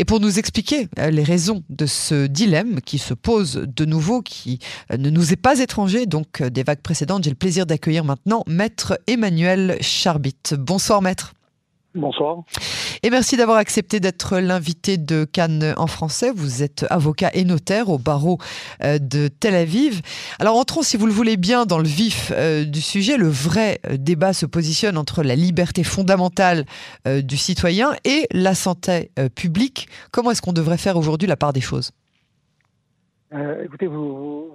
Et pour nous expliquer euh, les raisons de ce dilemme qui se pose de nouveau, qui euh, ne nous est pas étranger, donc des vagues précédentes, j'ai le plaisir d'accueillir maintenant Maître Emmanuel Charbit. Bonsoir Maître. Bonsoir. Et merci d'avoir accepté d'être l'invité de Cannes en français. Vous êtes avocat et notaire au barreau euh, de Tel Aviv. Alors entrons, si vous le voulez bien, dans le vif euh, du sujet. Le vrai euh, débat se positionne entre la liberté fondamentale du citoyen et la santé publique. Comment est-ce qu'on devrait faire aujourd'hui la part des choses? Écoutez, vous,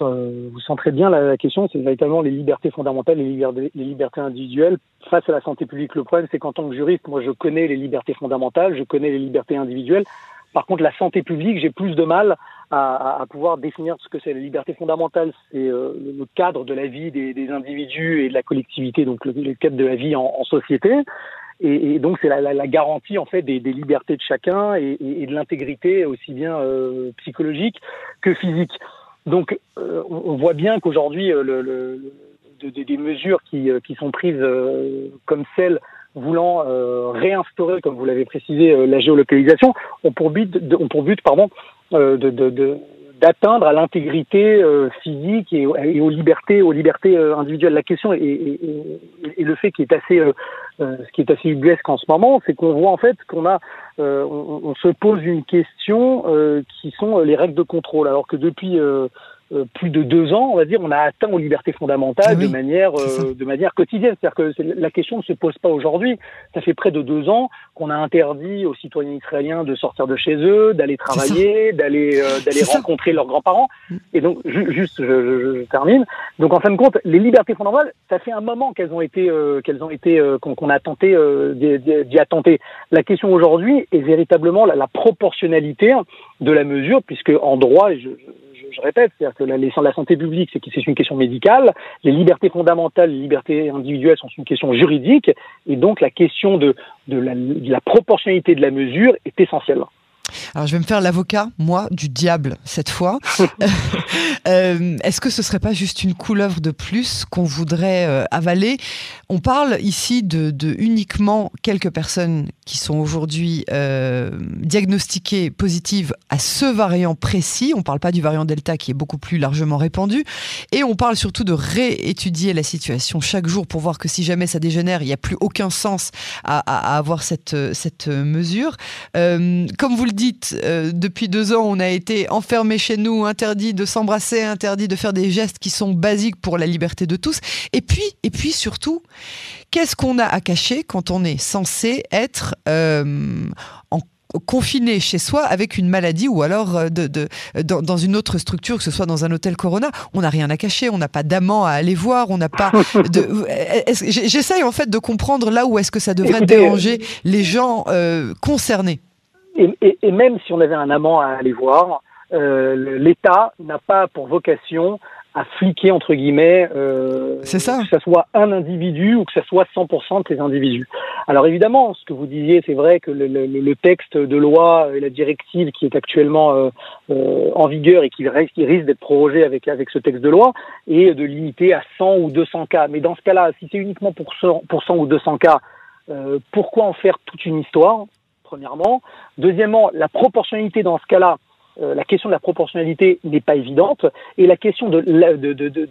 vous centrez bien la, question, c'est véritablement les libertés fondamentales, les libertés, les libertés individuelles face à la santé publique. Le problème, c'est qu'en tant que juriste, moi, je connais les libertés fondamentales, je connais les libertés individuelles. Par contre, la santé publique, j'ai plus de mal à, à, pouvoir définir ce que c'est. La liberté fondamentale, c'est euh, le cadre de la vie des, des, individus et de la collectivité, donc le, cadre de la vie en, en société. Et, et, donc c'est la, la, la, garantie en fait des, des libertés de chacun et, et de l'intégrité aussi bien euh, psychologique que physique. Donc, euh, on voit bien qu'aujourd'hui, euh, le, des mesures qui, euh, qui, sont prises comme celles voulant réinstaurer, comme vous l'avez précisé, la géolocalisation, ont pour but, ont pour but pardon, d'atteindre à l'intégrité physique et, aux libertés, aux libertés individuelles. La question et, le fait qui est assez, ce qui est assez ubuesque en ce moment, c'est qu'on voit en fait qu'on a, on, on, se pose une question qui sont les règles de contrôle, alors que depuis euh, plus de deux ans, on va dire, on a atteint aux libertés fondamentales ah de manière euh, de manière quotidienne. C'est-à-dire que la question ne se pose pas aujourd'hui. Ça fait près de deux ans qu'on a interdit aux citoyens israéliens de sortir de chez eux, d'aller travailler, d'aller euh, d'aller rencontrer leurs grands-parents. Mm. Et donc, juste, je, je, termine. Donc, en fin de compte, les libertés fondamentales, ça fait un moment qu'elles ont été qu'elles ont été qu'on a tenté d'y attenter. La question aujourd'hui est véritablement la, la, proportionnalité de la mesure, puisque en droit, je, je répète, c'est-à-dire que la, santé publique, c'est une question médicale, les libertés fondamentales, les libertés individuelles sont une question juridique, et donc la question de la proportionnalité de la mesure est essentielle. Alors je vais me faire l'avocat, moi, du diable cette fois. euh, Est-ce que ce serait pas juste une couleuvre de plus qu'on voudrait euh, avaler? On parle ici de, de, uniquement quelques personnes qui sont aujourd'hui euh, diagnostiquées positives à ce variant précis. On parle pas du variant Delta qui est beaucoup plus largement répandu. Et on parle surtout de réétudier la situation chaque jour pour voir que si jamais ça dégénère, il n'y a plus aucun sens à, à, à avoir cette, cette mesure. Comme vous le dites, euh, depuis deux ans, on a été enfermé chez nous, interdit de s'embrasser, interdit de faire des gestes qui sont basiques pour la liberté de tous. Et puis, et puis surtout, qu'est-ce qu'on a à cacher quand on est censé être euh, en confiné chez soi avec une maladie ou alors euh, de, de, dans, une autre structure, que ce soit dans un hôtel Corona, on n'a rien à cacher, on n'a pas d'amant à aller voir, on n'a pas de... J'essaye en fait de comprendre là où est-ce que ça devrait déranger les gens euh, concernés. Et, et, et, même si on avait un amant à aller voir, euh, l'État n'a pas pour vocation à fliquer entre guillemets euh, ça. que ce soit un individu ou que ce soit 100% de ces individus. Alors évidemment, ce que vous disiez, c'est vrai que le, le, le, texte de loi et la directive qui est actuellement euh, euh, en vigueur et qui risque, qui risque d'être prorogé avec avec ce texte de loi est de limiter à 100 ou 200 cas. Mais dans ce cas-là, si c'est uniquement pour 100, pour 100 ou 200 cas, euh, pourquoi en faire toute une histoire? Premièrement. Deuxièmement, la proportionnalité dans ce cas-là, euh, la question de la proportionnalité n'est pas évidente et la question de,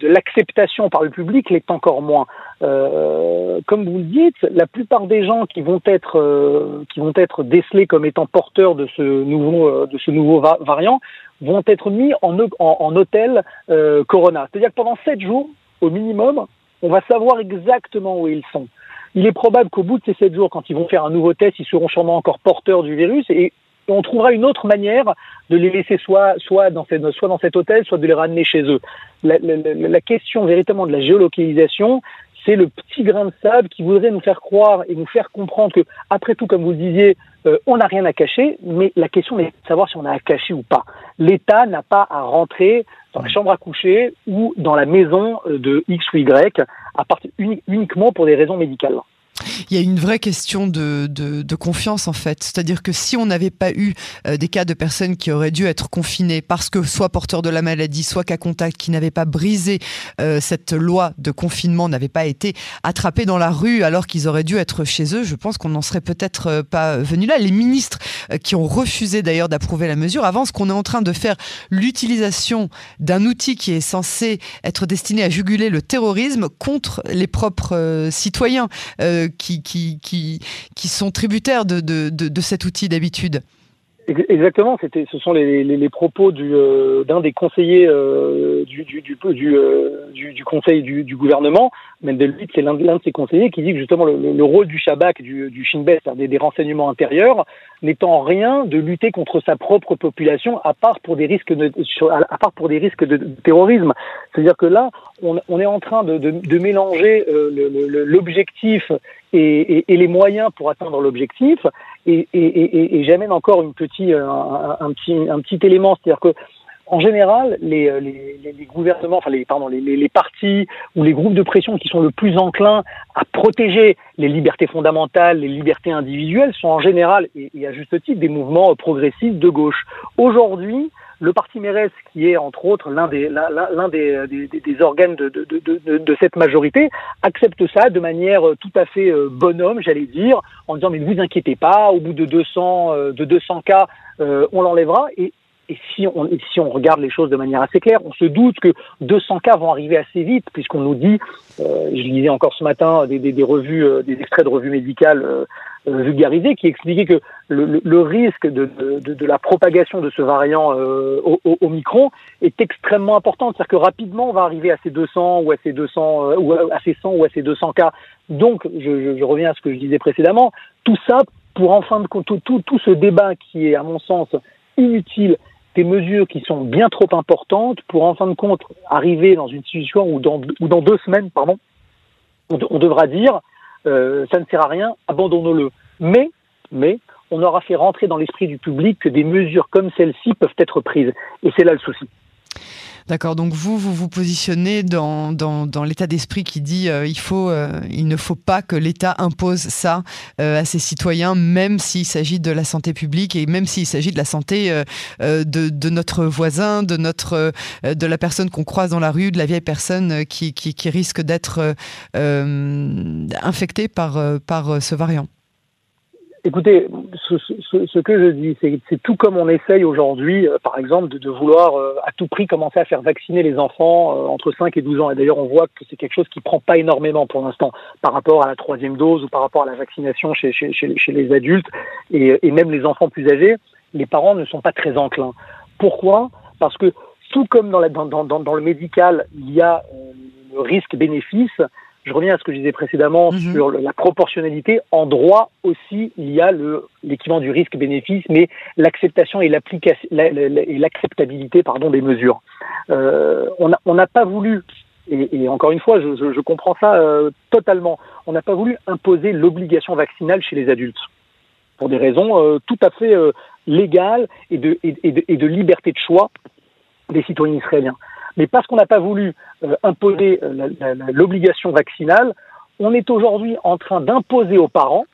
l'acceptation par le public l'est encore moins. Euh, comme vous le dites, la plupart des gens qui vont être euh, qui vont être décelés comme étant porteurs de ce nouveau de ce nouveau variant vont être mis en, en, hôtel Corona. C'est-à-dire que pendant sept jours au minimum, on va savoir exactement où ils sont. Il est probable qu'au bout de ces sept jours, quand ils vont faire un nouveau test, ils seront sûrement encore porteurs du virus et on trouvera une autre manière de les laisser soit, soit, dans, cet hôtel, soit de les ramener chez eux. La, la question véritablement de la géolocalisation, c'est le petit grain de sable qui voudrait nous faire croire et nous faire comprendre que, après tout, comme vous le disiez, euh, on n'a rien à cacher, mais la question est de savoir si on a à cacher ou pas. L'État n'a pas à rentrer dans la chambre à coucher ou dans la maison de X ou Y, à uniquement pour des raisons médicales. Il y a une vraie question de, confiance en fait. C'est-à-dire que si on n'avait pas eu euh, des cas de personnes qui auraient dû être confinées parce que soit porteurs de la maladie, soit cas contact, qui n'avaient pas brisé euh, cette loi de confinement, n'avaient pas été attrapés dans la rue alors qu'ils auraient dû être chez eux, je pense qu'on n'en serait peut-être euh, pas venu là. Les ministres qui ont refusé d'ailleurs d'approuver la mesure avancent qu'on est en train de faire l'utilisation d'un outil qui est censé être destiné à juguler le terrorisme contre les propres citoyens qui, sont tributaires de, cet outil d'habitude. Exactement, c'était, ce sont les, les, les propos du, euh, d'un des conseillers euh, du, du, du, euh, du, du, conseil du, du gouvernement, Mendelblit, c'est l'un, l'un de ses conseillers qui dit que justement le, le rôle du Shabak, du, du Shin Bet, des, des renseignements intérieurs, n'étant rien de lutter contre sa propre population, à part pour des risques de, à part pour des risques de, terrorisme. C'est-à-dire que là, on, on est en train de, de, de mélanger l'objectif et, et, et, les moyens pour atteindre l'objectif. Et, et j'amène encore une petite, un, un, petit, un petit élément, c'est-à-dire que en général, les, les, les, gouvernements, enfin les, pardon, les, les, partis ou les groupes de pression qui sont le plus enclins à protéger les libertés fondamentales, les libertés individuelles, sont en général, et, et à juste titre, des mouvements progressistes de gauche. Aujourd'hui, le parti Mérès, qui est entre autres l'un des, l'un des, des, organes de, de, de, de, cette majorité, accepte ça de manière tout à fait euh, bonhomme, j'allais dire, en disant mais ne vous inquiétez pas, au bout de 200, euh, de 200 cas, euh, on l'enlèvera. Et si on, si on regarde les choses de manière assez claire, on se doute que 200 cas vont arriver assez vite, puisqu'on nous dit, euh, je lisais encore ce matin des, des, des revues, euh, des extraits de revues médicales euh, euh vulgarisées, qui expliquaient que le, le, risque de, de, de, la propagation de ce variant euh, au, au, Omicron est extrêmement important. C'est-à-dire que rapidement, on va arriver à ces 200 ou à ces 200 ou à ces 100 ou à ces 200 cas. Donc, je, je, je reviens à ce que je disais précédemment. Tout ça pour en fin de compte, tout, tout, tout ce débat qui est, à mon sens, inutile des mesures qui sont bien trop importantes pour en fin de compte arriver dans une situation où dans, où dans deux semaines, pardon, on, devra dire euh, ça ne sert à rien, abandonnons-le. Mais, mais on aura fait rentrer dans l'esprit du public que des mesures comme celle-ci peuvent être prises. Et c'est là le souci. D'accord. Donc vous, vous vous positionnez dans, dans, dans l'état d'esprit qui dit euh, il faut, euh, il ne faut pas que l'État impose ça euh, à ses citoyens, même s'il s'agit de la santé publique et même s'il s'agit de la santé euh, de, de, notre voisin, de notre, de la personne qu'on croise dans la rue, de la vieille personne qui, qui, qui risque d'être infectée par, par ce variant. Écoutez, ce, que je dis, c'est tout comme on essaye aujourd'hui, euh, par exemple, de, vouloir euh, à tout prix commencer à faire vacciner les enfants euh, entre 5 et 12 ans. Et d'ailleurs, on voit que c'est quelque chose qui prend pas énormément pour l'instant par rapport à la troisième dose ou par rapport à la vaccination chez, les adultes et, même les enfants plus âgés. Les parents ne sont pas très enclins. Pourquoi? Parce que tout comme dans le médical, il y a le risque-bénéfice je reviens à ce que je disais précédemment mm -hmm. sur la proportionnalité. En droit aussi, il y a l'équivalent du risque-bénéfice, mais l'acceptation et l'acceptabilité pardon des mesures. Euh, on n'a pas voulu et, et, encore une fois, je, je, je comprends ça euh, totalement. On n'a pas voulu imposer l'obligation vaccinale chez les adultes pour des raisons euh, tout à fait euh, légales et de, et, et, de, et de liberté de choix des citoyens israéliens. Mais parce qu'on n'a pas voulu euh, imposer euh, l'obligation vaccinale, on est aujourd'hui en train d'imposer aux parents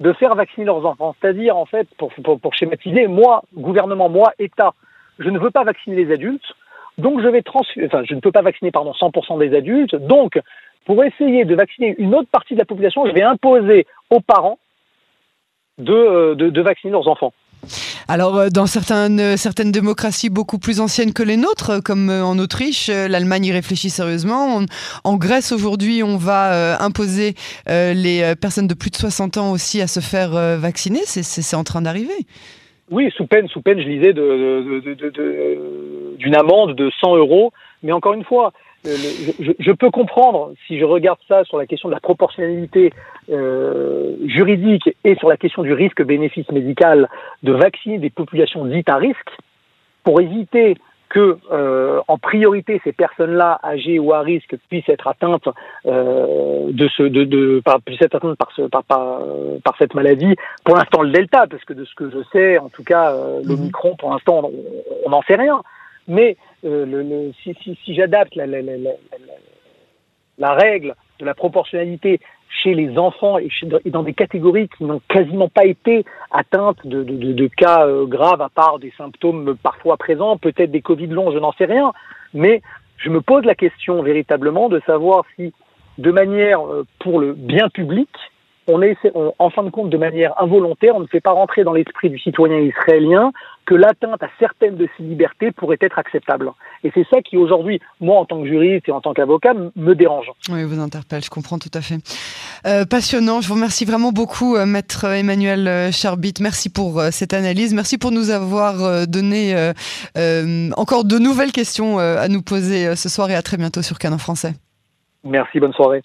de faire vacciner leurs enfants. C'est-à-dire, en fait, pour, schématiser, moi, gouvernement, moi, État, je ne veux pas vacciner les adultes, donc je vais enfin, je ne peux pas vacciner, pardon, 100% des adultes, donc, pour essayer de vacciner une autre partie de la population, je vais imposer aux parents de, euh, vacciner leurs enfants. Alors, euh, dans certaines, euh, certaines démocraties beaucoup plus anciennes que les nôtres, euh, comme en Autriche, l'Allemagne y réfléchit sérieusement. En Grèce, aujourd'hui, on va imposer les personnes de plus de 60 ans aussi à se faire vacciner. C'est en train d'arriver. Oui, sous peine, sous peine, je lisais, d'une de, de, de, amende de 100 euros. Mais encore une fois, je, je, peux comprendre, si je regarde ça sur la question de la proportionnalité euh, juridique et sur la question du risque-bénéfice médical, de vacciner des populations dites à risque pour éviter que, euh, en priorité, ces personnes-là, âgées ou à risque, puissent être atteintes euh, de ce, de, de, par, puissent être atteintes par, ce, par, par, par cette maladie. Pour l'instant, le Delta, parce que de ce que je sais, en tout cas, euh, l'Omicron, pour l'instant, on n'en sait rien. Mais euh, le, le, si, si, si j'adapte la, la, la, la, règle de la proportionnalité, chez les enfants et, dans des catégories qui n'ont quasiment pas été atteintes de, de, de, cas euh, graves, à part des symptômes parfois présents, peut-être des Covid longs, je n'en sais rien. Mais je me pose la question véritablement de savoir si, de manière euh, pour le bien public, on est, en fin de compte, de manière involontaire, on ne fait pas rentrer dans l'esprit du citoyen israélien que l'atteinte à certaines de ses libertés pourrait être acceptable. Et c'est ça qui, aujourd'hui, moi, en tant que juriste et en tant qu'avocat, me dérange. Oui, vous interpelle, je comprends tout à fait. Euh, passionnant, je vous remercie vraiment beaucoup, euh, maître Emmanuel euh, Charbit. Merci pour cette analyse, merci pour nous avoir donné encore de nouvelles questions à nous poser ce soir et à très bientôt sur Canon Français. Merci, bonne soirée.